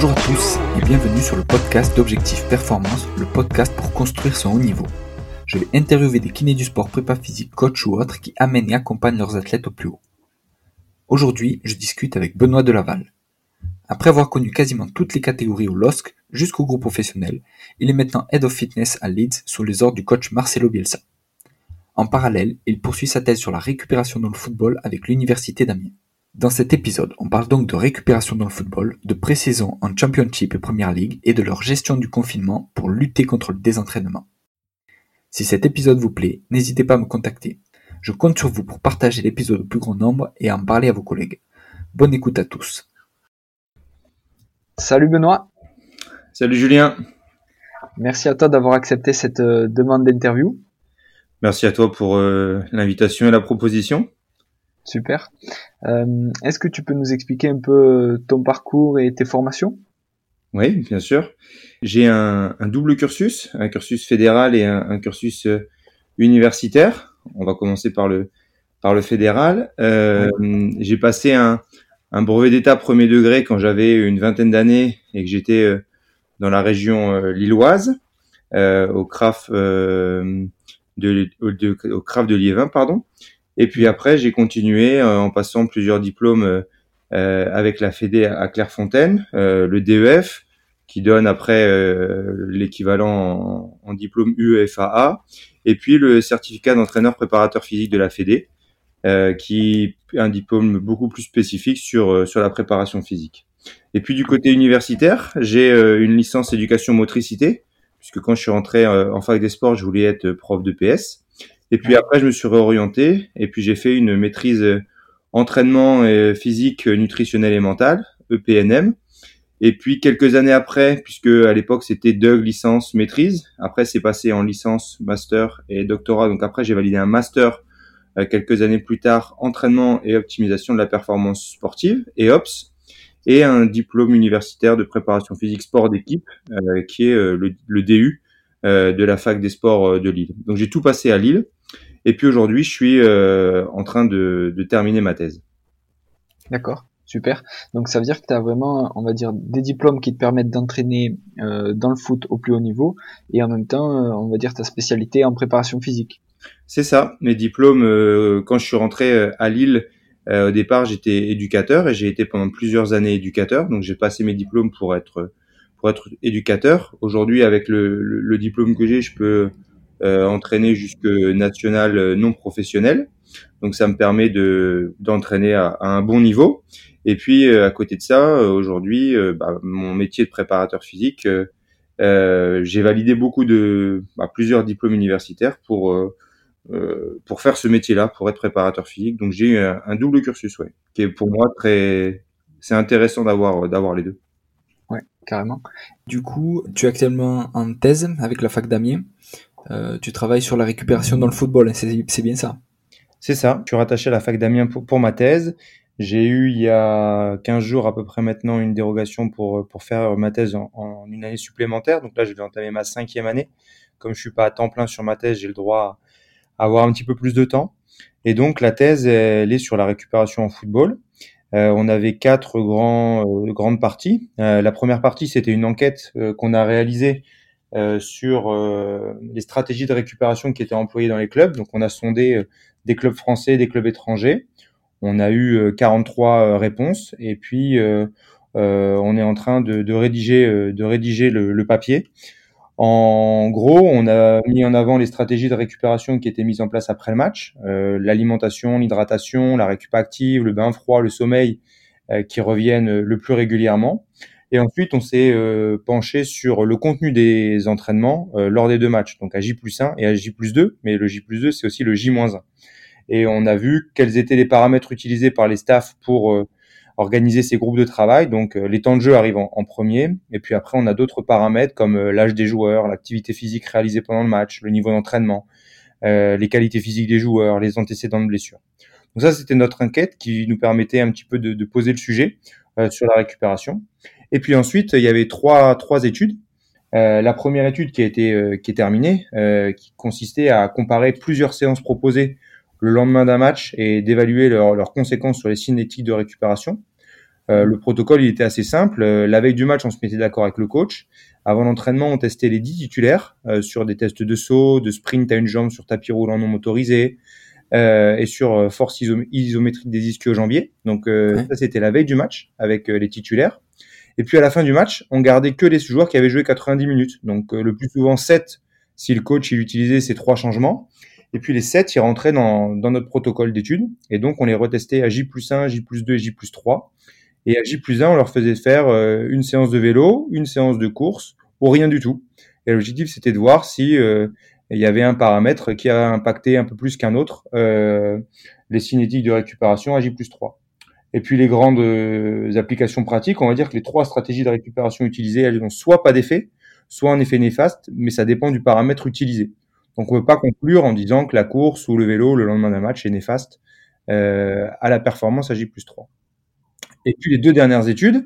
Bonjour à tous et bienvenue sur le podcast d'Objectif Performance, le podcast pour construire son haut niveau. Je vais interviewer des kinés du sport, prépa physique, coach ou autres qui amènent et accompagnent leurs athlètes au plus haut. Aujourd'hui, je discute avec Benoît Delaval. Après avoir connu quasiment toutes les catégories au LOSC jusqu'au groupe professionnel, il est maintenant Head of Fitness à Leeds sous les ordres du coach Marcelo Bielsa. En parallèle, il poursuit sa thèse sur la récupération dans le football avec l'Université d'Amiens. Dans cet épisode, on parle donc de récupération dans le football, de pré-saison en Championship et Premier League et de leur gestion du confinement pour lutter contre le désentraînement. Si cet épisode vous plaît, n'hésitez pas à me contacter. Je compte sur vous pour partager l'épisode au plus grand nombre et en parler à vos collègues. Bonne écoute à tous. Salut Benoît. Salut Julien. Merci à toi d'avoir accepté cette euh, demande d'interview. Merci à toi pour euh, l'invitation et la proposition. Super. Euh, est-ce que tu peux nous expliquer un peu ton parcours et tes formations? Oui, bien sûr. J'ai un, double cursus, un cursus fédéral et un, cursus universitaire. On va commencer par le par fédéral. J'ai passé un, brevet d'état premier degré quand j'avais une vingtaine d'années et que j'étais euh, dans la région euh, lilloise, euh, au CRAF de, de Liévin, pardon. Et puis après, j'ai continué en passant plusieurs diplômes avec la Fédé à Clairefontaine, le DEF, qui donne après l'équivalent en, diplôme UEFAA, et puis le certificat d'entraîneur préparateur physique de la Fédé, euh, qui est un diplôme beaucoup plus spécifique sur, euh, sur la préparation physique. Et puis du côté universitaire, j'ai euh, une licence éducation motricité, puisque quand je suis rentré en fac des sports, je voulais être prof de PS. Et puis après, je me suis réorienté, et puis j'ai fait une maîtrise entraînement physique, nutritionnel et mental, EPNM. Et puis quelques années après, puisque à l'époque c'était DUG licence maîtrise, après c'est passé en licence, master et doctorat. Donc après j'ai validé un master euh, quelques années plus tard, entraînement et optimisation de la performance sportive, et OPS, et un diplôme universitaire de préparation physique sport d'équipe, euh, qui est euh, le, DU de la fac des sports de Lille. Donc j'ai tout passé à Lille, et puis aujourd'hui je suis en train de, terminer ma thèse. D'accord. Super. Donc ça veut dire que tu as vraiment, on va dire, des diplômes qui te permettent d'entraîner dans le foot au plus haut niveau et en même temps, on va dire, ta spécialité en préparation physique. C'est ça. Mes diplômes, euh, quand je suis rentré euh, à Lille, euh, au départ, j'étais éducateur et j'ai été pendant plusieurs années éducateur. Donc, j'ai passé mes diplômes pour être pour être éducateur. Aujourd'hui, avec le, le, diplôme que j'ai, je peux entraîner jusque national non professionnel. Donc, ça me permet de d'entraîner à, un bon niveau. Et puis, à côté de ça, aujourd'hui, bah, mon métier de préparateur physique, j'ai validé beaucoup de bah, plusieurs diplômes universitaires pour euh, pour faire ce métier-là, pour être préparateur physique. Donc j'ai eu un, double cursus, ouais, qui est pour moi très, c'est intéressant d'avoir d'avoir les deux. Carrément. Du coup, tu es actuellement en thèse avec la fac d'Amiens. Euh, tu travailles sur la récupération dans le football, hein, c'est bien ça? C'est ça. Je suis rattaché à la fac d'Amiens pour, ma thèse. J'ai eu il y a 15 jours à peu près maintenant une dérogation pour, pour faire ma thèse en, une année supplémentaire. Donc là, je vais entamer ma cinquième année. Comme je suis pas à temps plein sur ma thèse, j'ai le droit avoir un petit peu plus de temps. Et donc la thèse, elle est sur la récupération en football. Euh, on avait quatre euh, grandes parties. Euh, la première partie, c'était une enquête qu'on a réalisée sur les stratégies de récupération qui étaient employées dans les clubs. Donc on a sondé des clubs français, des clubs étrangers. On a eu 43 réponses et puis on est en train de, rédiger, le papier. En gros, on a mis en avant les stratégies de récupération qui étaient mises en place après le match, euh, l'alimentation, l'hydratation, la récup active, le bain froid, le sommeil euh, qui reviennent le plus régulièrement. Et ensuite, on s'est euh, penché sur le contenu des entraînements lors des deux matchs, donc à J plus 1 et à J plus 2, mais le J plus 2, c'est aussi le J moins 1. Et on a vu quels étaient les paramètres utilisés par les staffs pour organiser ces groupes de travail. Donc euh, les temps de jeu arrivent en, premier, et puis après on a d'autres paramètres comme euh, l'âge des joueurs, l'activité physique réalisée pendant le match, le niveau d'entraînement, euh, les qualités physiques des joueurs, les antécédents de blessures. Donc ça c'était notre enquête qui nous permettait un petit peu de, de poser le sujet sur la récupération. Et puis ensuite il y avait trois trois études. la première étude qui a été qui est terminée, qui consistait à comparer plusieurs séances proposées le lendemain d'un match et d'évaluer leurs conséquences sur les cinétiques de récupération. Euh, le protocole, il était assez simple. Euh, la veille du match, on se mettait d'accord avec le coach. Avant l'entraînement, on testait les 10 titulaires euh, sur des tests de saut, de sprint à une jambe sur tapis roulant non motorisé et sur force isométrique des ischio-jambiers. Donc ça, c'était la veille du match avec les titulaires. Et puis à la fin du match, on gardait que les joueurs qui avaient joué 90 minutes. Donc le plus souvent 7 si le coach il utilisait ces trois changements. Et puis les 7, ils rentraient dans, dans notre protocole d'études. Et donc on les retestait à J plus 1, J plus 2 et J plus 3. Et à J plus 1, on leur faisait faire euh, une séance de vélo, une séance de course, ou rien du tout. Et l'objectif, c'était de voir si euh, il y avait un paramètre qui a impacté un peu plus qu'un autre euh, les cinétiques de récupération à J plus 3. Et puis les grandes applications pratiques, on va dire que les trois stratégies de récupération utilisées, elles n'ont soit pas d'effet, soit un effet néfaste, mais ça dépend du paramètre utilisé. Donc on ne peut pas conclure en disant que la course ou le vélo le lendemain d'un match est néfaste à la performance à J plus 3. Et puis les deux dernières études,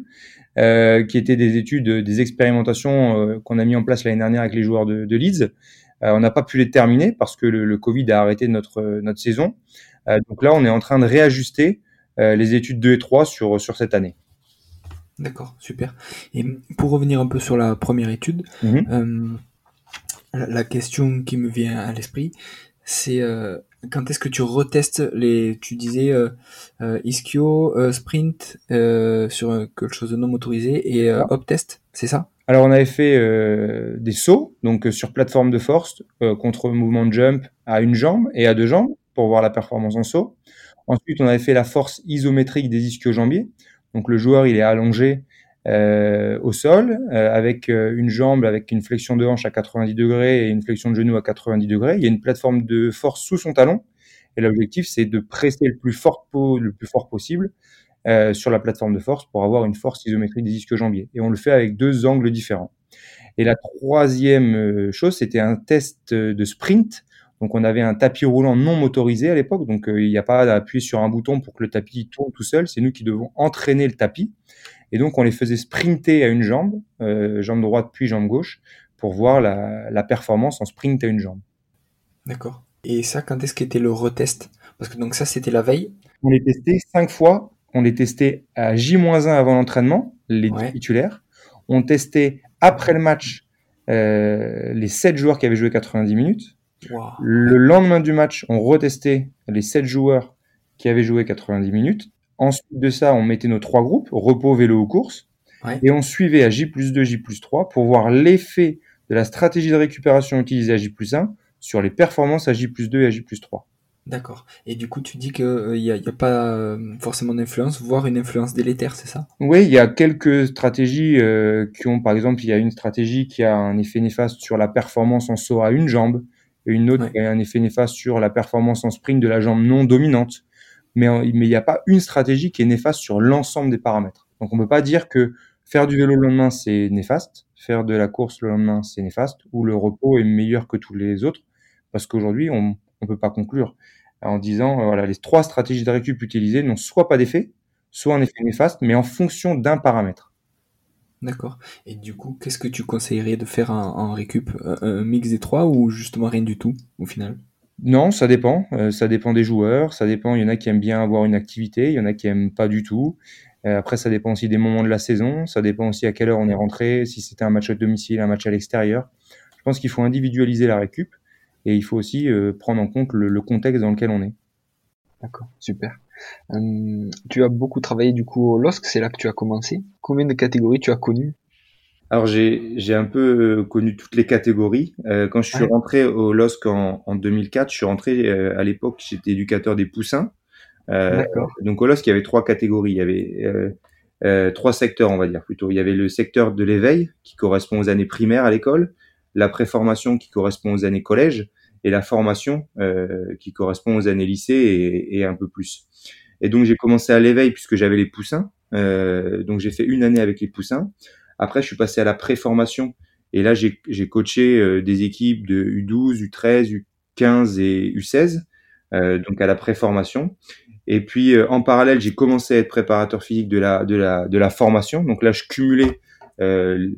euh, qui étaient des études, des expérimentations euh, qu'on a mis en place l'année dernière avec les joueurs de, de Leeds, euh, on n'a pas pu les terminer parce que le, le Covid a arrêté notre, notre saison. donc là, on est en train de réajuster les études 2 et 3 sur, sur cette année. D'accord, super. Et pour revenir un peu sur la première étude, mmh la, question qui me vient à l'esprit, c'est quand est-ce que tu retestes les, tu disais euh, euh ischio, euh, sprint euh, sur quelque chose de non motorisé et euh, hop test, c'est ça? Alors on avait fait des sauts, donc sur plateforme de force contre mouvement de jump à une jambe et à deux jambes pour voir la performance en saut. Ensuite on avait fait la force isométrique des ischio-jambiers, donc le joueur il est allongé euh, au sol, euh, avec euh, une jambe avec une flexion de hanche à 90 degrés et une flexion de genou à 90 degrés. Il y a une plateforme de force sous son talon. Et l'objectif, c'est de presser le plus fort, le plus fort possible euh, sur la plateforme de force pour avoir une force isométrique des disques jambiers. Et on le fait avec deux angles différents. Et la troisième chose, c'était un test de sprint. Donc on avait un tapis roulant non motorisé à l'époque, donc il n'y a pas à appuyer sur un bouton pour que le tapis tourne tout seul, c'est nous qui devons entraîner le tapis. Et donc, on les faisait sprinter à une jambe, euh, jambe droite puis jambe gauche, pour voir la, performance en sprint à une jambe. D'accord. Et ça, quand est-ce qu'était le retest? Parce que donc ça, c'était la veille? On les testait cinq fois. On les testait à J-1 avant l'entraînement, les titulaires. On testait après le match euh, les sept joueurs qui avaient joué 90 minutes. Le lendemain du match, on retestait les sept joueurs qui avaient joué 90 minutes. Ensuite de ça, on mettait nos trois groupes, repos, vélo ou course. Et on suivait à J plus 2, J plus 3 pour voir l'effet de la stratégie de récupération utilisée à J plus 1 sur les performances à J plus 2 et à J plus 3. D'accord. Et du coup, tu dis qu'il n'y a, y a, pas euh, forcément d'influence, voire une influence délétère, c'est ça? Oui, il y a quelques stratégies euh, qui ont, par exemple, il y a une stratégie qui a un effet néfaste sur la performance en saut à une jambe, et une autre qui a un effet néfaste sur la performance en sprint de la jambe non dominante mais il n'y a pas une stratégie qui est néfaste sur l'ensemble des paramètres. Donc on ne peut pas dire que faire du vélo le lendemain c'est néfaste, faire de la course le lendemain c'est néfaste, ou le repos est meilleur que tous les autres, parce qu'aujourd'hui on ne peut pas conclure en disant euh, voilà les trois stratégies de récup utilisées n'ont soit pas d'effet, soit un effet néfaste, mais en fonction d'un paramètre. D'accord. Et du coup, qu'est-ce que tu conseillerais de faire en, récup? Un mix des trois ou justement rien du tout au final? Non, ça dépend. Euh, ça dépend des joueurs. Ça dépend. Il y en a qui aiment bien avoir une activité. Il y en a qui aiment pas du tout. Euh, après, ça dépend aussi des moments de la saison. Ça dépend aussi à quelle heure on est rentré. Si c'était un match à domicile, un match à l'extérieur. Je pense qu'il faut individualiser la récup et il faut aussi euh, prendre en compte le, contexte dans lequel on est. D'accord, super. tu as beaucoup travaillé du coup au LOSC, c'est là que tu as commencé. Combien de catégories tu as connues? Alors j'ai j'ai un peu euh, connu toutes les catégories. Euh, quand je suis rentré au LOSC en, en 2004, je suis rentré euh, à l'époque, j'étais éducateur des poussins. Euh, donc au LOSC, il y avait trois catégories. Il y avait trois secteurs, on va dire plutôt. Il y avait le secteur de l'éveil qui correspond aux années primaires à l'école, la préformation qui correspond aux années collège et la formation qui correspond aux années lycée et, et un peu plus. Et donc j'ai commencé à l'éveil puisque j'avais les poussins. donc j'ai fait une année avec les poussins. Après, je suis passé à la préformation. Et là, j'ai coaché euh, des équipes de U12, U13, U15 et U16, euh, donc à la préformation. Et puis, euh, en parallèle, j'ai commencé à être préparateur physique de la, de la, de la formation. Donc là, je cumulais, euh,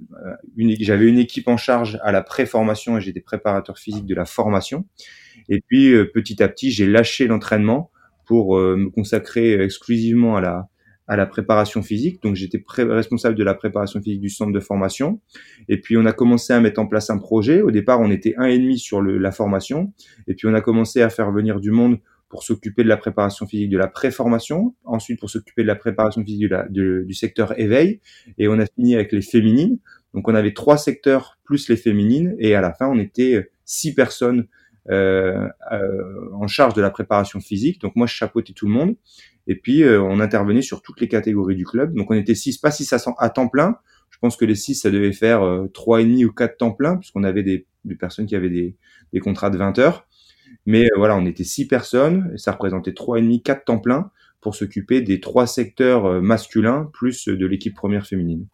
j'avais une équipe en charge à la préformation et j'étais préparateur physique de la formation. Et puis, petit à petit, j'ai lâché l'entraînement pour me consacrer exclusivement à la, à la préparation physique. Donc j'étais responsable de la préparation physique du centre de formation. Et puis on a commencé à mettre en place un projet. Au départ, on était un et demi sur le, la formation. Et puis on a commencé à faire venir du monde pour s'occuper de la préparation physique de la préformation, ensuite pour s'occuper de la préparation physique du secteur éveil, et on a fini avec les féminines. Donc on avait trois secteurs plus les féminines, et à la fin on était six personnes euh, euh, en charge de la préparation physique. Donc moi je chapeautais tout le monde, et puis euh, on intervenait sur toutes les catégories du club. Donc on était six, pas six à, temps plein. Je pense que les six ça devait faire trois et demi ou quatre temps plein, puisqu'on avait des, des, personnes qui avaient des, des contrats de 20 heures. Mais euh, voilà, on était six personnes, et ça représentait trois et demi, quatre temps plein pour s'occuper des trois secteurs euh, masculins plus de l'équipe première féminine.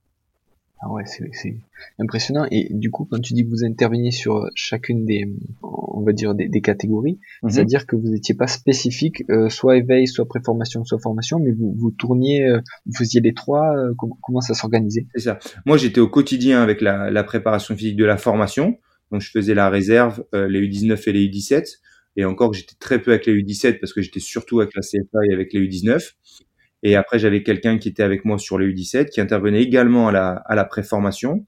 Ah ouais, c'est impressionnant. Et du coup, quand tu dis que vous interveniez sur chacune des, on va dire des, catégories, mhm. c'est-à-dire que vous n'étiez pas spécifique, euh, soit éveil, soit préformation, soit formation, mais vous, vous tourniez, vous faisiez les trois. comment, ça s'organisait? C'est ça. Moi, j'étais au quotidien avec la, la, préparation physique de la formation. Donc, je faisais la réserve, les U19 et les U17 et encore que j'étais très peu avec les U17 parce que j'étais surtout avec la CFA et avec les U19. Et après, j'avais quelqu'un qui était avec moi sur les U17, qui intervenait également à la, à la préformation.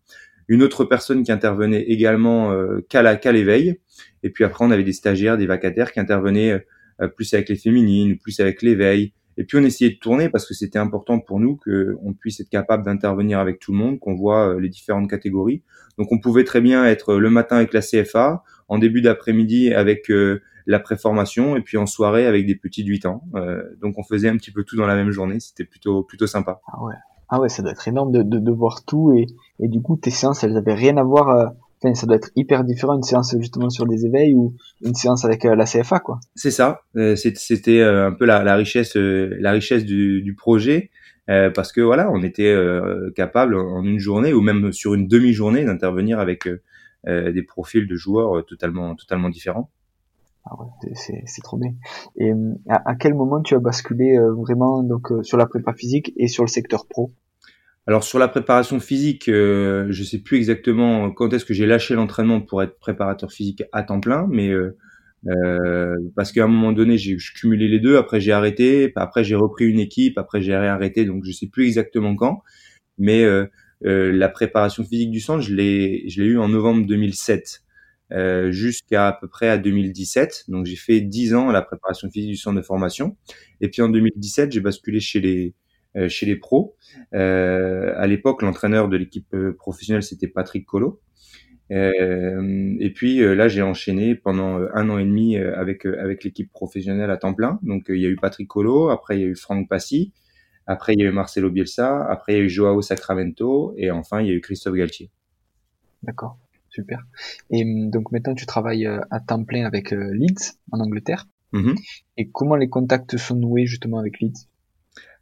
Une autre personne qui intervenait également euh, qu'à l'éveil. Et puis après, on avait des stagiaires, des vacataires qui intervenaient euh, plus avec les féminines, plus avec l'éveil. Et puis on essayait de tourner parce que c'était important pour nous qu'on puisse être capable d'intervenir avec tout le monde, qu'on voit euh, les différentes catégories. Donc on pouvait très bien être le matin avec la CFA, en début d'après-midi avec euh, la préformation et puis en soirée avec des petits de 8 ans. Euh, donc on faisait un petit peu tout dans la même journée, c'était plutôt plutôt sympa. Ah ouais. Ah ouais, ça doit être énorme de, de, de voir tout et, et du coup tes séances elles avaient rien à voir euh, Enfin, ça doit être hyper différent une séance justement sur des éveils ou une séance avec euh, la CFA quoi. C'est ça, c'était un peu la, la richesse la richesse du, du projet parce que voilà, on était capable en une journée ou même sur une demi-journée d'intervenir avec des profils de joueurs totalement totalement différents. Ah ouais, c'est trop bien. Et à, quel moment tu as basculé euh, vraiment donc euh, sur la prépa physique et sur le secteur pro? Alors sur la préparation physique, euh, je sais plus exactement quand est-ce que j'ai lâché l'entraînement pour être préparateur physique à temps plein, mais euh, parce qu'à un moment donné j'ai cumulé les deux, après j'ai arrêté, après j'ai repris une équipe, après j'ai réarrêté, donc je sais plus exactement quand, mais la préparation physique du centre, je l'ai je l'ai eu en novembre 2007. Euh, jusqu'à à peu près à 2017. Donc j'ai fait 10 ans à la préparation physique du centre de formation. Et puis en 2017, j'ai basculé chez les euh, chez les pros. Euh, à l'époque, l'entraîneur de l'équipe euh, professionnelle, c'était Patrick. Euh, et puis là, j'ai enchaîné pendant un an et demi avec avec l'équipe professionnelle à temps plein. Donc il y a eu Patrick Colo, après il y a eu Franck Passy, après il y a eu Marcelo Bielsa, après il y a eu Joao Sacramento, et enfin il y a eu Christophe Galtier. D'accord super. Et hum, donc maintenant tu travailles euh, à temps plein avec euh, Leeds en Angleterre. Mm-hmm. Et comment les contacts sont noués justement avec Leeds?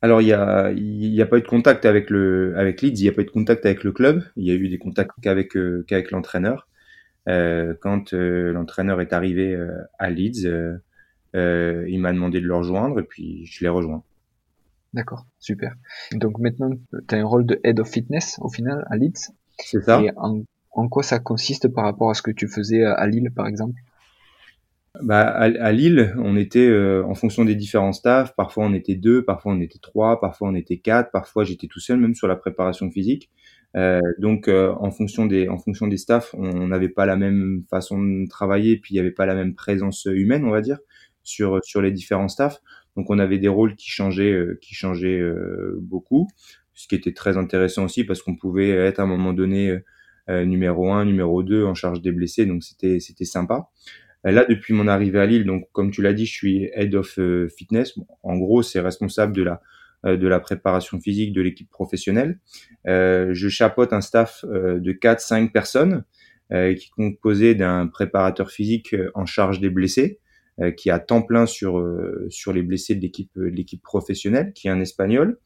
Alors il y a il y a pas eu de contact avec le avec Leeds, il y a pas eu de contact avec le club, il y a eu des contacts qu'avec euh, qu'avec l'entraîneur. Euh, quand l'entraîneur est arrivé à Leeds, il m'a demandé de le rejoindre et puis je l'ai rejoint. D'accord, super. Donc maintenant tu as un rôle de head of fitness au final à Leeds? C'est ça. Et en en quoi ça consiste par rapport à ce que tu faisais à Lille, par exemple? Bah, à, Lille, on était euh, en fonction des différents staffs. Parfois, on était deux, parfois on était trois, parfois on était quatre, parfois j'étais tout seul, même sur la préparation physique. Euh, donc, euh, en fonction des en fonction des staffs, on n'avait pas la même façon de travailler, puis il n'y avait pas la même présence humaine, on va dire, sur sur les différents staffs. Donc, on avait des rôles qui changeaient qui changeaient beaucoup, ce qui était très intéressant aussi parce qu'on pouvait être à un moment donné euh, numéro 1, numéro 2 en charge des blessés, donc c'était c'était sympa. Euh, là, depuis mon arrivée à Lille, donc comme tu l'as dit, je suis head of euh, fitness. en gros, c'est responsable de la de la préparation physique de l'équipe professionnelle. je chapeaute un staff de 4-5 personnes qui est composé d'un préparateur physique en charge des blessés, qui a temps plein sur sur les blessés de l'équipe de l'équipe professionnelle, qui est un espagnol.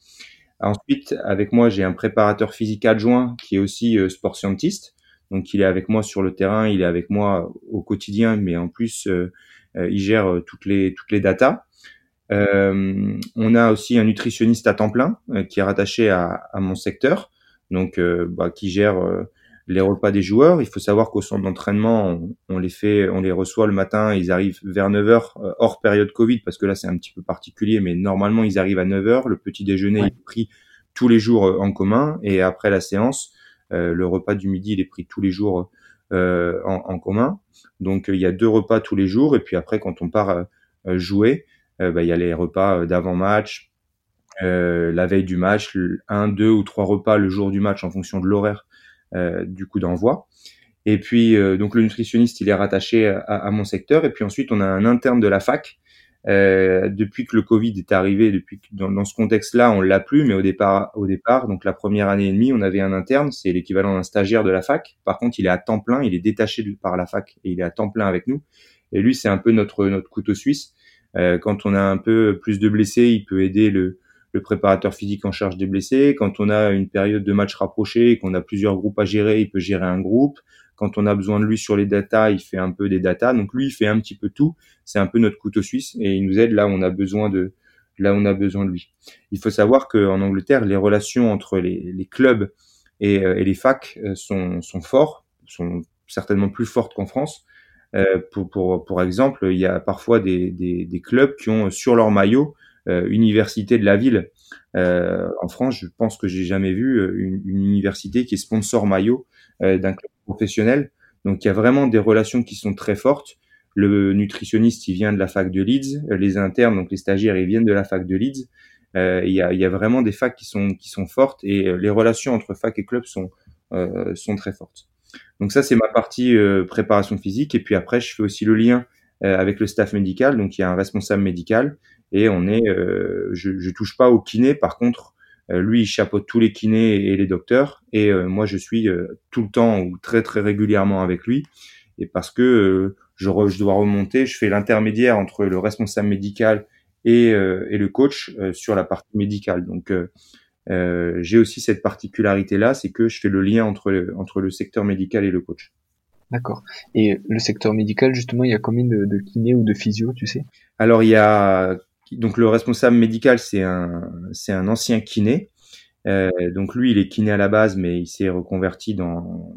Ensuite, avec moi, j'ai un préparateur physique adjoint qui est aussi euh, sport scientiste. Donc, il est avec moi sur le terrain, il est avec moi au quotidien, mais en plus, euh, euh, il gère toutes les toutes les datas. on a aussi un nutritionniste à temps plein qui est rattaché à, à mon secteur, donc bah, qui gère les repas des joueurs. Il faut savoir qu'au centre d'entraînement, on, les fait, on les reçoit le matin, ils arrivent vers 9h euh, hors période Covid parce que là c'est un petit peu particulier, mais normalement ils arrivent à 9h. Le petit déjeuner est pris tous les jours euh, en commun et après la séance, euh, le repas du midi il est pris tous les jours euh, en, en, commun. Donc il y a deux repas tous les jours et puis après quand on part jouer, bah, il y a les repas d'avant-match, la veille du match, un, deux ou trois repas le jour du match en fonction de l'horaire du coup d'envoi. Et puis euh, donc le nutritionniste il est rattaché à, à, mon secteur et puis ensuite on a un interne de la fac. Euh, depuis que le Covid est arrivé, depuis que dans, dans ce contexte-là, on l'a plus, mais au départ, au départ, donc la première année et demie, on avait un interne, c'est l'équivalent d'un stagiaire de la fac. Par contre, il est à temps plein, il est détaché par la fac et il est à temps plein avec nous. Et lui, c'est un peu notre notre couteau suisse. Euh, quand on a un peu plus de blessés, il peut aider le le préparateur physique en charge des blessés. Quand on a une période de match rapprochée et qu'on a plusieurs groupes à gérer, il peut gérer un groupe. Quand on a besoin de lui sur les datas, il fait un peu des datas. Donc lui, il fait un petit peu tout. C'est un peu notre couteau suisse et il nous aide là où on a besoin de là on a besoin de lui. Il faut savoir qu'en Angleterre, les relations entre les, clubs et, euh, et, les facs euh, sont, sont forts, sont certainement plus fortes qu'en France. Euh, pour, pour, pour exemple, il y a parfois des, des, clubs qui ont sur leur maillot euh, université de la ville. Euh, en France, je pense que j'ai jamais vu euh, une, une, université qui est sponsor maillot d'un club professionnel. Donc il y a vraiment des relations qui sont très fortes. Le nutritionniste, il vient de la fac de Leeds. Les internes, donc les stagiaires, ils viennent de la fac de Leeds. Euh, il, y a, y a, vraiment des facs qui sont qui sont fortes et les relations entre fac et club sont euh, sont très fortes. Donc ça c'est ma partie euh, préparation physique et puis après je fais aussi le lien avec le staff médical. Donc il y a un responsable médical et on est, euh, je, je touche pas au kiné. Par contre, euh, lui, il chapeaute tous les kinés et les docteurs, et euh, moi, je suis tout le temps ou très très régulièrement avec lui. Et parce que je, je, dois remonter, je fais l'intermédiaire entre le responsable médical et, et le coach sur la partie médicale. Donc euh, j'ai aussi cette particularité là, c'est que je fais le lien entre le, entre le secteur médical et le coach. D'accord. Et le secteur médical, justement, il y a combien de, de kinés ou de physio, tu sais? Alors il y a donc le responsable médical, c'est un, c'est un ancien kiné. Euh, donc lui, il est kiné à la base, mais il s'est reconverti dans,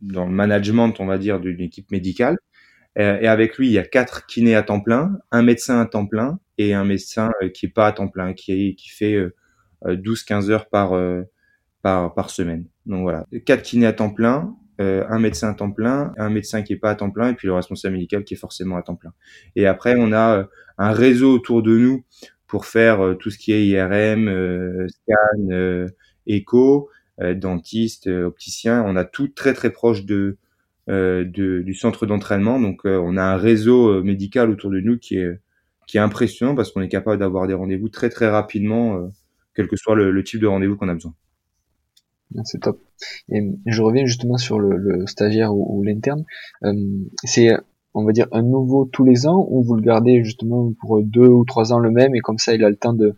dans le management, on va dire, d'une équipe médicale. Euh, et avec lui, il y a quatre kinés à temps plein, un médecin à temps plein et un médecin euh, qui est pas à temps plein, qui, qui fait 12-15 heures par, par, par semaine. Donc voilà, quatre kinés à temps plein, un médecin à temps plein, un médecin qui est pas à temps plein, et puis le responsable médical qui est forcément à temps plein. Et après, on a un réseau autour de nous pour faire euh, tout ce qui est IRM, euh, scan, euh, écho, dentiste, opticien. On a tout très très proche de, de du centre d'entraînement. Donc on a un réseau médical autour de nous qui est qui est impressionnant parce qu'on est capable d'avoir des rendez-vous très très rapidement, quel que soit le, type de rendez-vous qu'on a besoin. C'est top. Et je reviens justement sur le, stagiaire ou, l'interne. Euh, c'est on va dire un nouveau tous les ans ou vous le gardez justement pour deux ou trois ans le même et comme ça il a le temps de,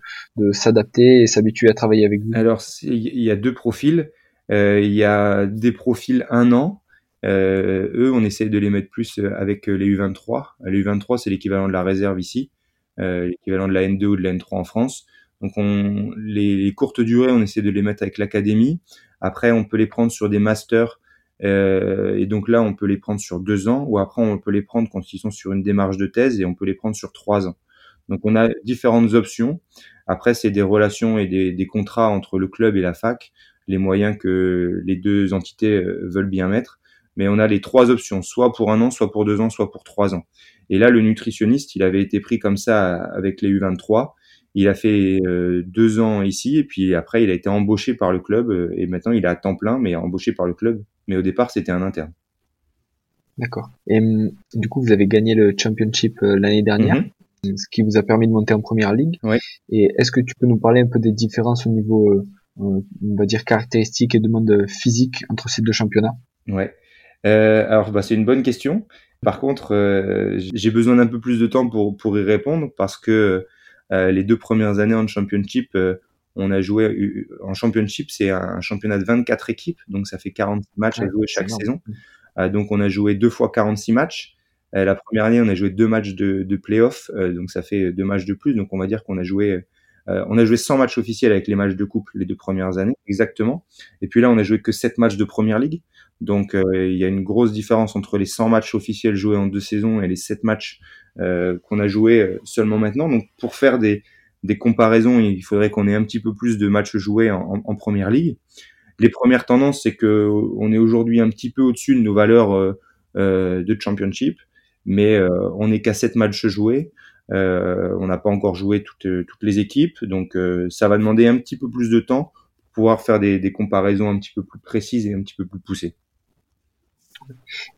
s'adapter et s'habituer à travailler avec vous? Alors il y a deux profils. Euh, il y a des profils un an. Euh, eux, on essaie de les mettre plus avec les U23. Les U23, c'est l'équivalent de la réserve ici, l'équivalent de la N2 ou de la N3 en France. Donc on, les, les courtes durées, on essaie de les mettre avec l'académie. Après, on peut les prendre sur des masters euh, et donc là, on peut les prendre sur deux ans, ou après, on peut les prendre quand ils sont sur une démarche de thèse, et on peut les prendre sur trois ans. Donc on a différentes options. Après, c'est des relations et des, des, contrats entre le club et la fac, les moyens que les deux entités euh, veulent bien mettre. Mais on a les trois options, soit pour un an, soit pour deux ans, soit pour trois ans. Et là, le nutritionniste, il avait été pris comme ça avec les U23. Il a fait euh, deux ans ici et puis après il a été embauché par le club euh, et maintenant il est à temps plein mais embauché par le club. Mais au départ c'était un interne. D'accord. Et hum, du coup vous avez gagné le championship euh, l'année dernière, mhm. ce qui vous a permis de monter en première ligue. Oui. Et est-ce que tu peux nous parler un peu des différences au niveau, on va dire caractéristiques et demandes physiques entre ces deux championnats? Ouais. alors bah, c'est une bonne question. Par contre, j'ai besoin d'un peu plus de temps pour pour y répondre parce que euh, les deux premières années en championship, euh, on a joué euh, en championship, c'est un championnat de 24 équipes, donc ça fait 40 matchs à jouer chaque saison. donc on a joué deux fois 46 matchs. la première année, on a joué deux matchs de, de play-off, donc ça fait deux matchs de plus. Donc on va dire qu'on a joué on a joué 100 matchs officiels avec les matchs de coupe les deux premières années, exactement. Et puis là, on a joué que 7 matchs de première ligue. Donc il y a une grosse différence entre les 100 matchs officiels joués en deux saisons et les 7 matchs qu'on a joués seulement maintenant. Donc pour faire des, des comparaisons, il faudrait qu'on ait un petit peu plus de matchs joués en, en, première ligue. Les premières tendances, c'est que on est aujourd'hui un petit peu au-dessus de nos valeurs de championship, mais on n'est qu'à 7 matchs joués. Euh, on n'a pas encore joué toutes, toutes les équipes, donc euh, ça va demander un petit peu plus de temps pour pouvoir faire des, des comparaisons un petit peu plus précises et un petit peu plus poussées.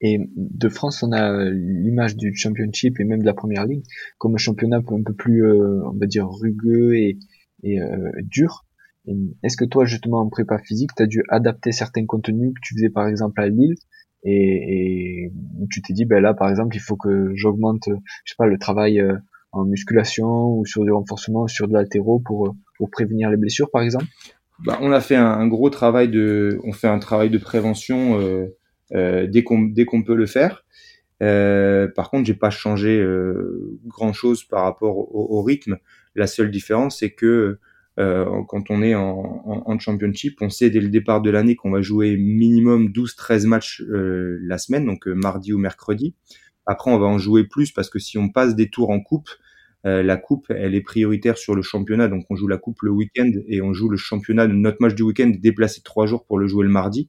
Et de France, on a l'image du Championship et même de la Première Ligue comme un championnat un peu plus, euh, on va dire, rugueux et, et euh, dur. Est-ce que toi, justement, en prépa physique, tu as dû adapter certains contenus que tu faisais par exemple à Lille et, tu t'es dit, ben là, par exemple, il faut que j'augmente, je sais pas, le travail en musculation ou sur du renforcement, sur de l'altéro pour, pour prévenir les blessures, par exemple? Bah, On a fait un, gros travail de, on fait un travail de prévention euh, euh, dès qu'on dès qu'on peut le faire. Euh, par contre, j'ai pas changé euh, grand chose par rapport au, rythme. La seule différence, c'est que euh, quand on est en, en, championship, on sait dès le départ de l'année qu'on va jouer minimum 12-13 matchs euh, la semaine, donc mardi ou mercredi. Après, on va en jouer plus parce que si on passe des tours en coupe, euh, la coupe, elle est prioritaire sur le championnat, donc on joue la coupe le week-end et on joue le championnat. Notre match du week-end déplacé trois jours pour le jouer le mardi.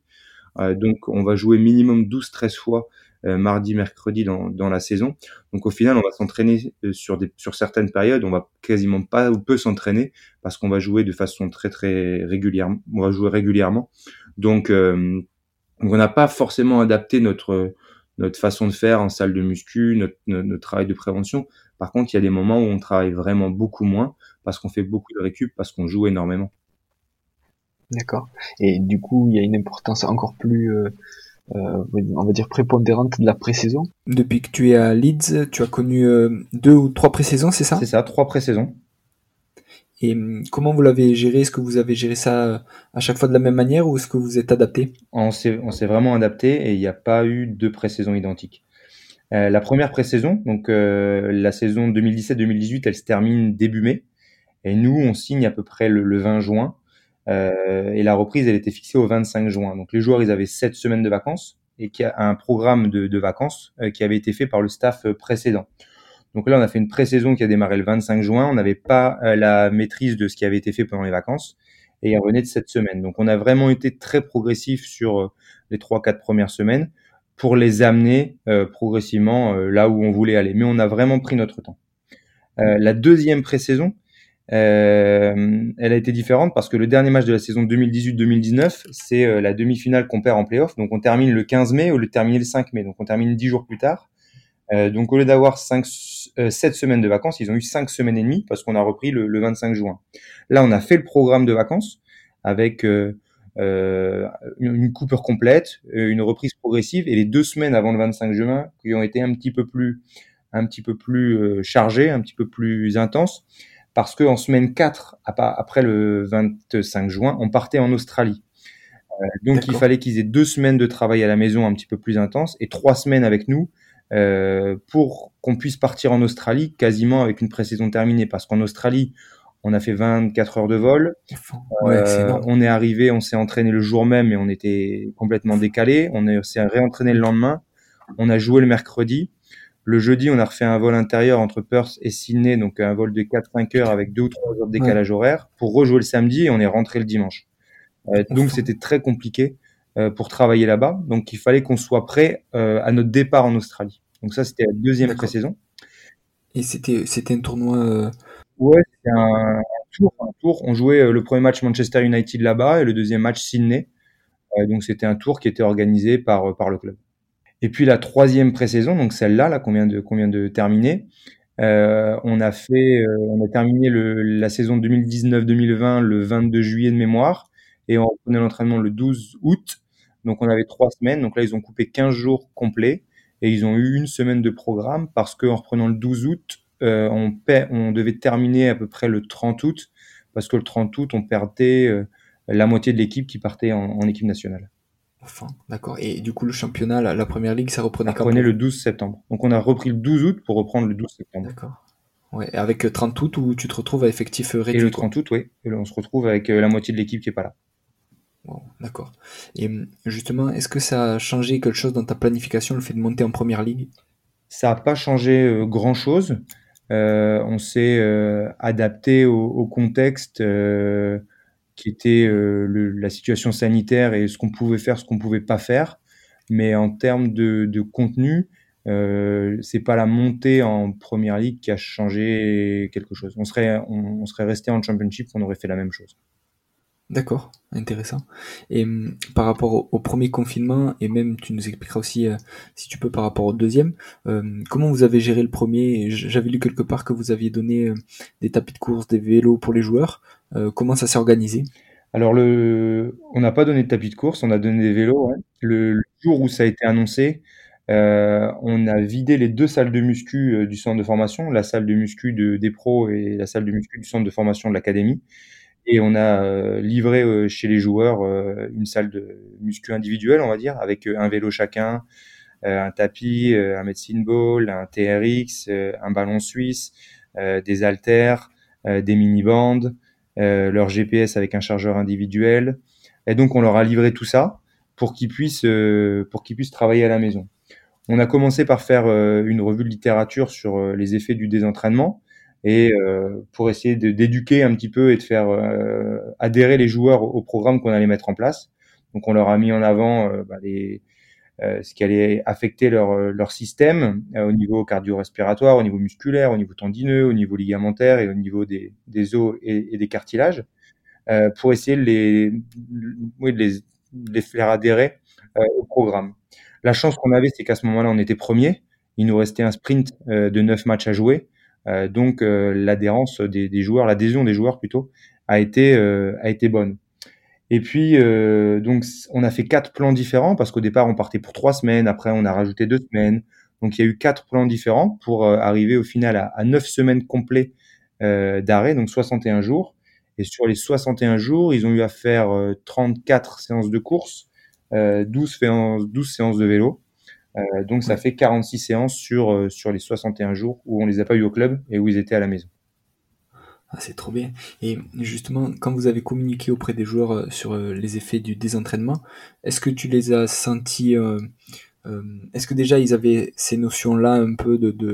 Euh, donc on va jouer minimum 12-13 fois euh, mardi, mercredi dans, dans la saison. Donc au final, on va s'entraîner sur, des, sur certaines périodes, on va quasiment pas ou peu s'entraîner parce qu'on va jouer de façon très très régulière. On va jouer régulièrement. Donc, on n'a pas forcément adapté notre notre façon de faire en salle de muscu, notre, notre, travail de prévention. Par contre, il y a des moments où on travaille vraiment beaucoup moins parce qu'on fait beaucoup de récup, parce qu'on joue énormément. D'accord. Et du coup, il y a une importance encore plus, euh, euh, on va dire, prépondérante de la pré-saison? Depuis que tu es à Leeds, tu as connu euh, deux ou trois pré-saisons, c'est ça? C'est ça, trois pré-saisons. Et hum, comment vous l'avez géré? Est-ce que vous avez géré ça à chaque fois de la même manière ou est-ce que vous êtes adapté? On s'est, vraiment adapté et il n'y a pas eu deux pré-saisons identiques. Euh, la première pré-saison, donc euh, la saison 2017-2018, elle se termine début mai. Et nous, on signe à peu près le, 20 juin. Euh, et la reprise, elle était fixée au 25 juin. Donc les joueurs, ils avaient sept semaines de vacances et qui a un programme de, vacances euh, qui avait été fait par le staff précédent. Donc là, on a fait une pré-saison qui a démarré le 25 juin. On n'avait pas euh, la maîtrise de ce qui avait été fait pendant les vacances et il revenait de cette semaine. Donc on a vraiment été très progressif sur euh, les trois quatre premières semaines pour les amener euh, progressivement là où on voulait aller. Mais on a vraiment pris notre temps. la deuxième pré-saison, elle a été différente parce que le dernier match de la saison 2018-2019, c'est la demi-finale qu'on perd en playoff. Donc on termine le 15 mai ou le terminer le 5 mai. Donc on termine dix jours plus tard. Euh, donc au lieu d'avoir 5, euh, 7 semaines de vacances, ils ont eu 5 semaines et demie parce qu'on a repris le, le, 25 juin. Là, on a fait le programme de vacances avec euh, euh une coupure complète, euh, une reprise progressive et les deux semaines avant le 25 juin qui ont été un petit peu plus un petit peu plus chargées, un petit peu plus intenses parce que en semaine 4 après le 25 juin, on partait en Australie. donc il fallait qu'ils aient deux semaines de travail à la maison un petit peu plus intense et trois semaines avec nous euh, pour qu'on puisse partir en Australie quasiment avec une pré-saison terminée. Parce qu'en Australie, on a fait 24 heures de vol. Euh, on est arrivé, on s'est entraîné le jour même et on était complètement décalé. On s'est réentraîné le lendemain. On a joué le mercredi. Le jeudi, on a refait un vol intérieur entre Perth et Sydney, donc un vol de 4-5 heures avec deux ou trois heures de décalage horaire, pour rejouer le samedi et on est rentré le dimanche. Euh, donc c'était très compliqué. Euh, pour travailler là-bas. Donc il fallait qu'on soit prêt euh, à notre départ en Australie. Donc ça, c'était la deuxième pré-saison. Et c'était c'était un tournoi. Ouais, c'était un, tour, un tour. On jouait le premier match Manchester United là-bas et le deuxième match Sydney. Donc c'était un tour qui était organisé par par le club. Et puis la troisième pré-saison, donc celle-là, là, qu'on vient de qu'on vient de terminer. Euh, on a fait, on a terminé le, la saison 2019-2020 le 22 juillet de mémoire et on reprenait l'entraînement le 12 août donc on avait trois semaines. Donc là, ils ont coupé 15 jours complets et ils ont eu une semaine de programme parce qu'en reprenant le 12 août, euh, on, on devait terminer à peu près le 30 août parce que le 30 août, on perdait euh, la moitié de l'équipe qui partait en, équipe nationale. Enfin, d'accord. Et du coup, le championnat, la, première ligue, ça reprenait quand reprenait le 12 septembre. Donc on a repris le 12 août pour reprendre le 12 septembre. D'accord. Ouais, avec 30 août où tu te retrouves à effectif réduit. Et le 30 août, oui. Et on se retrouve avec euh, la moitié de l'équipe qui est pas là. Wow, d'accord. Et hum, justement, est-ce que ça a changé quelque chose dans ta planification, le fait de monter en première ligue? Ça a pas changé euh, grand-chose. Euh, on s'est euh, adapté au, au contexte euh, qui était euh, la situation sanitaire et ce qu'on pouvait faire, ce qu'on pouvait pas faire. Mais en termes de, contenu, euh, c'est pas la montée en première ligue qui a changé quelque chose. On serait, on, serait resté en championship, on aurait fait la même chose. D'accord, intéressant. Et hum, par rapport au, premier confinement, et même tu nous expliqueras aussi, euh, si tu peux, par rapport au deuxième, euh, comment vous avez géré le premier? J'avais lu quelque part que vous aviez donné euh, des tapis de course, des vélos pour les joueurs. Euh, comment ça s'est organisé? Alors on n'a pas donné de tapis de course, on a donné des vélos. Le, jour où ça a été annoncé, euh, on a vidé les deux salles de muscu euh, du centre de formation, la salle de muscu de, des pros et la salle de muscu du centre de formation de l'académie. Et on a livré chez les joueurs une salle de muscu individuelle, on va dire, avec un vélo chacun, un tapis, un medicine ball, un TRX, un ballon suisse, des haltères, des mini-bandes, leur GPS avec un chargeur individuel. Et donc on leur a livré tout ça pour qu'ils puissent, euh, pour qu'ils puissent travailler à la maison. On a commencé par faire euh, une revue de littérature sur euh, les effets du désentraînement et euh, pour essayer d'éduquer un petit peu et de faire euh, adhérer les joueurs au, programme qu'on allait mettre en place. Donc on leur a mis en avant euh, bah, les, euh, ce qui allait affecter leur, euh, leur système euh, au niveau cardio-respiratoire, au niveau musculaire, au niveau tendineux, au niveau ligamentaire et au niveau des, des os et, et des cartilages, euh, pour essayer de les, de les, de les faire adhérer euh, au programme. La chance qu'on avait, c'est qu'à ce moment-là, on était premier. Il nous restait un sprint euh, de neuf matchs à jouer. Euh, donc euh, l'adhérence des, des joueurs, l'adhésion des joueurs plutôt, a été, euh, a été bonne. Et puis, euh, donc, on a fait quatre plans différents parce qu'au départ, on partait pour trois semaines. Après, on a rajouté deux semaines. Donc, il y a eu quatre plans différents pour euh, arriver au final à, à neuf semaines complets euh, d'arrêt, donc 61 jours. Et sur les 61 jours, ils ont eu à faire euh, 34 séances de course, euh, 12, séances, 12 séances de vélo. Euh, donc, ça fait 46 séances sur, euh, sur les 61 jours où on les a pas eu au club et où ils étaient à la maison. Ah, c'est trop bien. Et justement, quand vous avez communiqué auprès des joueurs euh, sur euh, les effets du désentraînement, est-ce que tu les as sentis, euh, euh, est-ce que déjà ils avaient ces notions-là un peu de, de,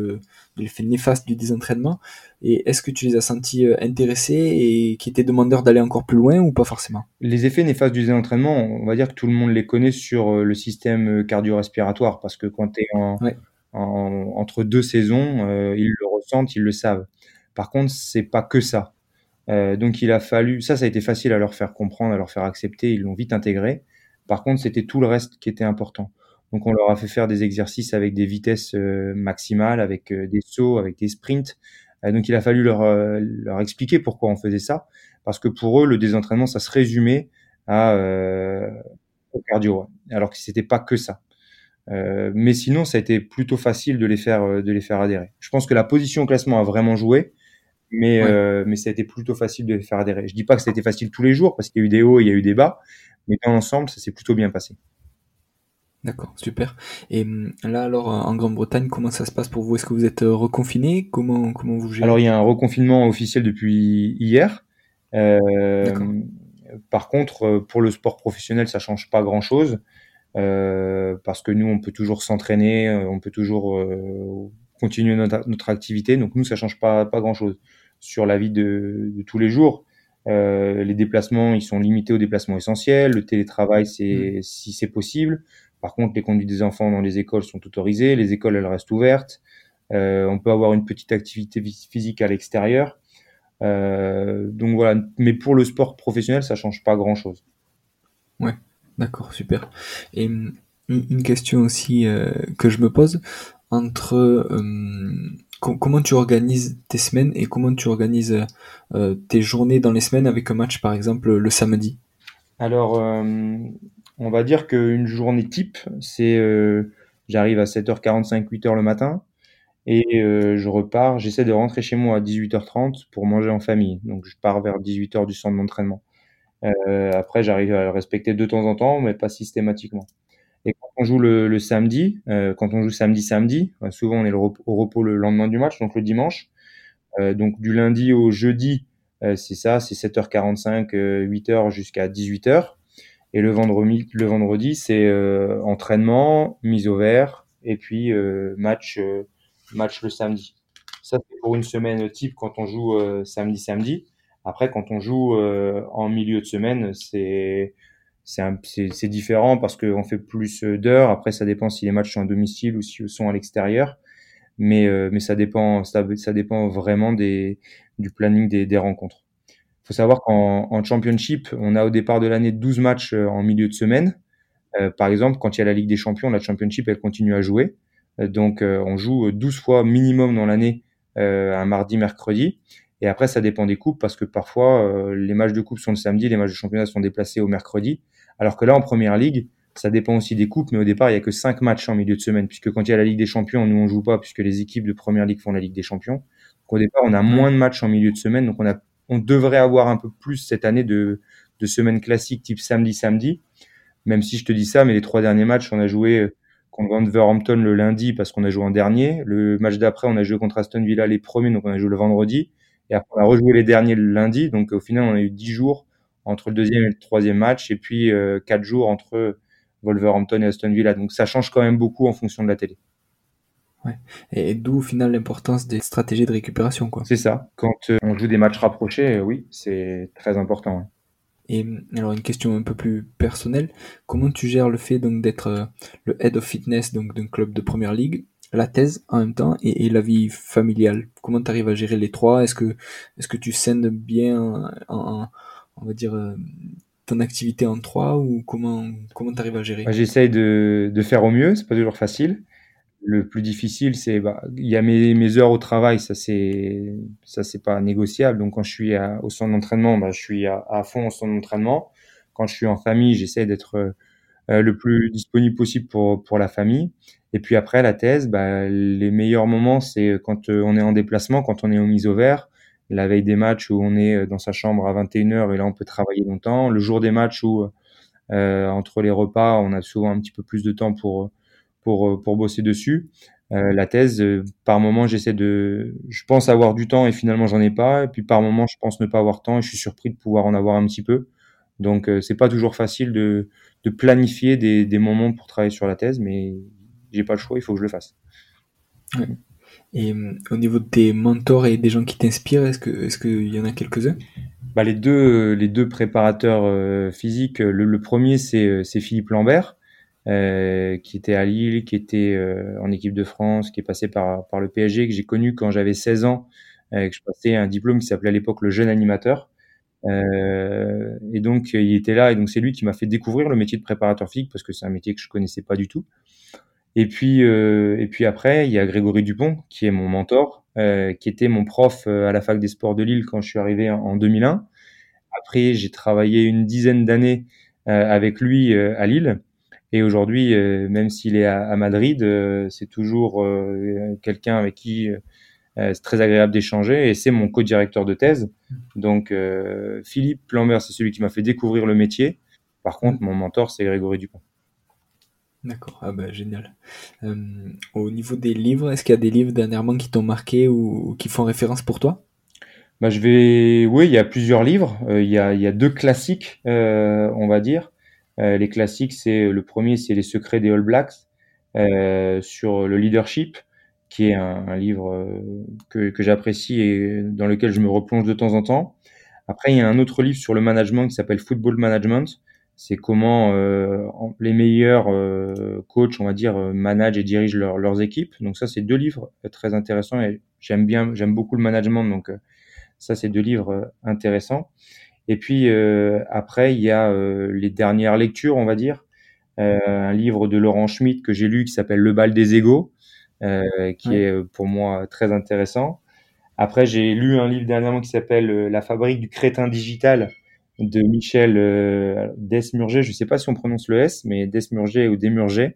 de l'effet néfaste du désentraînement? Et est-ce que tu les as sentis intéressés et qui étaient demandeurs d'aller encore plus loin ou pas forcément? Les effets néfastes du désentraînement, on va dire que tout le monde les connaît sur le système cardio-respiratoire parce que quand tu es en, Ouais, en- entre deux saisons, euh, ils le ressentent, ils le savent. Par contre, c'est pas que ça. Euh, donc il a fallu, ça, ça a été facile à leur faire comprendre, à leur faire accepter, ils l'ont vite intégré. Par contre, c'était tout le reste qui était important. Donc on leur a fait faire des exercices avec des vitesses euh, maximales, avec euh, des sauts, avec des sprints. Donc il a fallu leur, leur expliquer pourquoi on faisait ça, parce que pour eux, le désentraînement, ça se résumait à au cardio, alors que c'était pas que ça. Mais sinon, ça a été plutôt facile de les faire, de les faire adhérer. Je pense que la position au classement a vraiment joué, mais, ouais, euh, mais ça a été plutôt facile de les faire adhérer. Je dis pas que ça a été facile tous les jours, parce qu'il y a eu des hauts et il y a eu des bas, mais dans l'ensemble, ça s'est plutôt bien passé. d'accord, super. Et hum, là alors euh, en Grande-Bretagne, comment ça se passe pour vous? Est-ce que vous êtes euh, reconfinés? Comment comment vous Alors, gérez? il y a un reconfinement officiel depuis hier. Euh, par contre, euh, pour le sport professionnel, ça change pas grand-chose, euh, parce que nous, on peut toujours s'entraîner, on peut toujours euh, continuer notre, notre activité. Donc nous, ça change pas, pas grand-chose sur la vie de, de tous les jours. Euh, les déplacements, ils sont limités aux déplacements essentiels. Le télétravail, c'est si c'est possible. Par contre, les conduites des enfants dans les écoles sont autorisées. Les écoles, elles restent ouvertes. Euh, on peut avoir une petite activité physique à l'extérieur. Euh, donc voilà. Mais pour le sport professionnel, ça change pas grand-chose. ouais, d'accord, super. Et hum, une question aussi que je me pose, entre comment tu organises tes semaines et comment tu organises euh, tes journées dans les semaines avec un match par exemple le samedi? Alors, euh, on va dire qu'une journée type, c'est euh, j'arrive à 7h45, 8h le matin et euh, je repars. J'essaie de rentrer chez moi à 18h30 pour manger en famille. Donc, je pars vers 18h du centre d'entraînement. Euh, après, j'arrive à le respecter de temps en temps, mais pas systématiquement. Et quand on joue le, le samedi, euh, quand on joue samedi samedi, euh, souvent on est au repos le lendemain du match, donc le dimanche. Euh, donc du lundi au jeudi, euh, c'est ça, c'est 7h45, euh, 8h jusqu'à 18h. Et le vendredi, le vendredi c'est entraînement, mise au vert, et puis match, match le samedi. Ça, c'est pour une semaine type quand on joue samedi-samedi. Après, quand on joue en milieu de semaine, c'est c'est différent parce qu'on fait plus d'heures. Après, ça dépend si les matchs sont à domicile ou si sont à l'extérieur. Mais, euh, mais ça dépend, ça, ça, dépend vraiment des, du planning des, des rencontres. Il faut savoir qu'en en championship, on a au départ de l'année 12 matchs euh, en milieu de semaine. Euh, par exemple, quand il y a la Ligue des Champions, la championship, elle continue à jouer. Euh, donc, on joue 12 fois minimum dans l'année, un mardi, mercredi. Et après, ça dépend des coupes parce que parfois, les matchs de coupe sont le samedi, les matchs de championnat sont déplacés au mercredi. Alors que là, en première ligue, ça dépend aussi des coupes, mais au départ, il y a que cinq matchs en milieu de semaine, puisque quand il y a la Ligue des Champions, nous on joue pas, puisque les équipes de première ligue font la Ligue des Champions. Donc, au départ, on a moins de matchs en milieu de semaine, donc on a, on devrait avoir un peu plus cette année de, de semaines classiques type samedi-samedi. Même si je te dis ça, mais les trois derniers matchs, on a joué euh, contre Wolverhampton le lundi parce qu'on a joué en dernier. Le match d'après, on a joué contre Aston Villa les premiers, donc on a joué le vendredi. Et après, on a rejoué les derniers le lundi. Donc au final, on a eu dix jours entre le deuxième et le troisième match, et puis euh, quatre jours entre Wolverhampton et Aston Villa. Donc ça change quand même beaucoup en fonction de la télé. Ouais. Et d'où au final l'importance des stratégies de récupération. quoi. C'est ça. Quand euh, on joue des matchs rapprochés, euh, oui, c'est très important. Et alors une question un peu plus personnelle, comment tu gères le fait donc d'être euh, le head of fitness donc d'un club de première ligue, la thèse en même temps et, la vie familiale Comment tu arrives à gérer les trois? Est-ce que est-ce que tu scènes bien en, on va dire ton activité en trois ou comment comment t'arrives à gérer? J'essaye de, de faire au mieux, c'est pas toujours facile. Le plus difficile, c'est bah, il y a mes, mes heures au travail, ça c'est ça c'est pas négociable. Donc quand je suis au centre d'entraînement, bah, je suis à, fond au centre d'entraînement. Quand je suis en famille, j'essaie d'être euh, le plus disponible possible pour pour la famille. Et puis après la thèse, bah, les meilleurs moments, c'est quand euh, on est en déplacement, quand on est au mise au vert la veille des matchs où on est euh, dans sa chambre à 21h et là on peut travailler longtemps. Le jour des matchs où euh, entre les repas on a souvent un petit peu plus de temps pour bosser dessus. Euh, la thèse, euh, par moment j'essaie de, je pense avoir du temps et finalement j'en ai pas. Et puis par moment je pense ne pas avoir temps et je suis surpris de pouvoir en avoir un petit peu. Donc euh, c'est pas toujours facile de, planifier des, moments pour travailler sur la thèse, mais j'ai pas le choix, il faut que je le fasse. Et euh, au niveau de tes mentors et des gens qui t'inspirent, est-ce que est-ce qu'il y en a quelques-uns? Bah, les deux les deux préparateurs euh, physiques. Le, premier c'est euh, Philippe Lambert euh, qui était à Lille, qui était en équipe de France, qui est passé par par le PSG que j'ai connu quand j'avais 16 ans, que je passais un diplôme qui s'appelait à l'époque le jeune animateur. et donc il était là et donc c'est lui qui m'a fait découvrir le métier de préparateur physique parce que c'est un métier que je connaissais pas du tout. Et puis, euh, et puis après, il y a Grégory Dupont, qui est mon mentor, euh, qui était mon prof euh, à la fac des sports de Lille quand je suis arrivé en, 2001. Après, j'ai travaillé une dizaine d'années euh, avec lui euh, à Lille. Et aujourd'hui, même s'il est à, Madrid, c'est toujours quelqu'un avec qui c'est très agréable d'échanger. Et c'est mon co-directeur de thèse. Donc, Philippe Lambert, c'est celui qui m'a fait découvrir le métier. Par contre, mon mentor, c'est Grégory Dupont. D'accord, ah bah génial. Euh, au niveau des livres, est-ce qu'il y a des livres dernièrement qui t'ont marqué ou, qui font référence pour toi? Bah, je vais, oui, il y a plusieurs livres. Euh, il, y a, il y a deux classiques, euh, on va dire. Les classiques, c'est le premier, c'est Les Secrets des All Blacks sur le leadership, qui est un, livre que j'apprécie et dans lequel je me replonge de temps en temps. Après, il y a un autre livre sur le management qui s'appelle Football Management, c'est comment euh, les meilleurs euh, coachs, on va dire, euh, managent et dirigent leur, leurs équipes. Donc ça, c'est deux livres très intéressants et j'aime bien, j'aime beaucoup le management, donc ça, c'est deux livres intéressants. Et puis après, il y a les dernières lectures, on va dire, un livre de Laurent Schmitt que j'ai lu qui s'appelle Le bal des égaux, qui est pour moi très intéressant. Après, j'ai lu un livre dernièrement qui s'appelle La fabrique du crétin digital de Michel euh, Desmurger, je ne sais pas si on prononce le S, mais Desmurger ou Desmurger,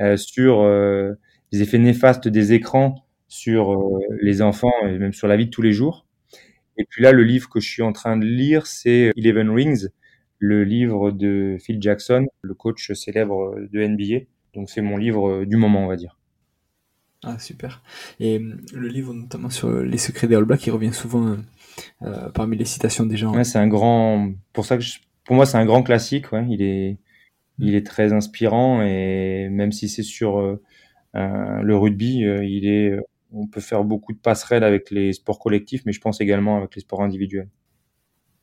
euh, sur euh, les effets néfastes des écrans sur euh, les enfants et même sur la vie de tous les jours. Et puis là, le livre que je suis en train de lire, c'est Eleven Rings, le livre de Phil Jackson, le coach célèbre de NBA. Donc c'est mon livre du moment, on va dire. Ah super. Et le livre notamment sur les secrets des All Blacks, il revient souvent euh, parmi les citations des gens. Ouais, c'est un grand. Pour ça que je... pour moi, c'est un grand classique. Ouais. Il est, il est très inspirant et même si c'est sur euh, le rugby, il est, on peut faire beaucoup de passerelles avec les sports collectifs, mais je pense également avec les sports individuels.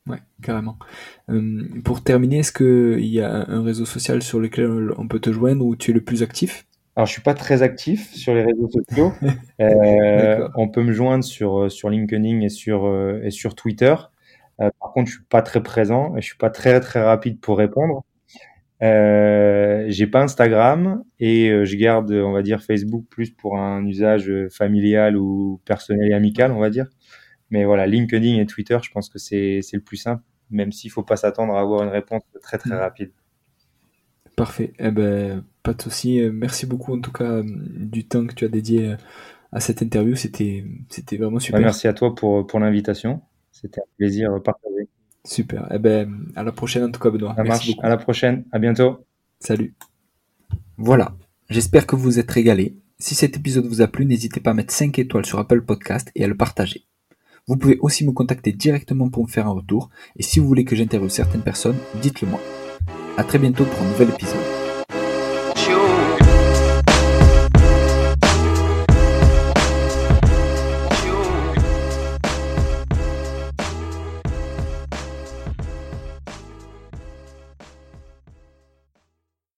Ouais, carrément. pour terminer, est-ce qu'il y a un réseau social sur lequel on peut te joindre où tu es le plus actif? Alors, je suis pas très actif sur les réseaux sociaux. euh, on peut me joindre sur sur LinkedIn et sur et sur Twitter. Euh, par contre, je suis pas très présent et je suis pas très très rapide pour répondre. Euh, j'ai pas Instagram et euh, je garde, on va dire, Facebook plus pour un usage familial ou personnel et amical, on va dire. Mais voilà, LinkedIn et Twitter, je pense que c'est le plus simple, même s'il faut pas s'attendre à avoir une réponse très très mm. rapide. Parfait. Eh ben, pas de souci. Merci beaucoup en tout cas du temps que tu as dédié à cette interview. C'était c'était vraiment super. merci à toi pour pour l'invitation. C'était un plaisir partagé. Super. Eh ben, à la prochaine en tout cas, Benoît. Ça marche. À la prochaine. À bientôt. Salut. Voilà. J'espère que vous vous êtes régalés. Si cet épisode vous a plu, n'hésitez pas à mettre 5 étoiles sur Apple Podcast et à le partager. Vous pouvez aussi me contacter directement pour me faire un retour. Et si vous voulez que j'interviewe certaines personnes, dites-le moi. À très bientôt pour un nouvel épisode.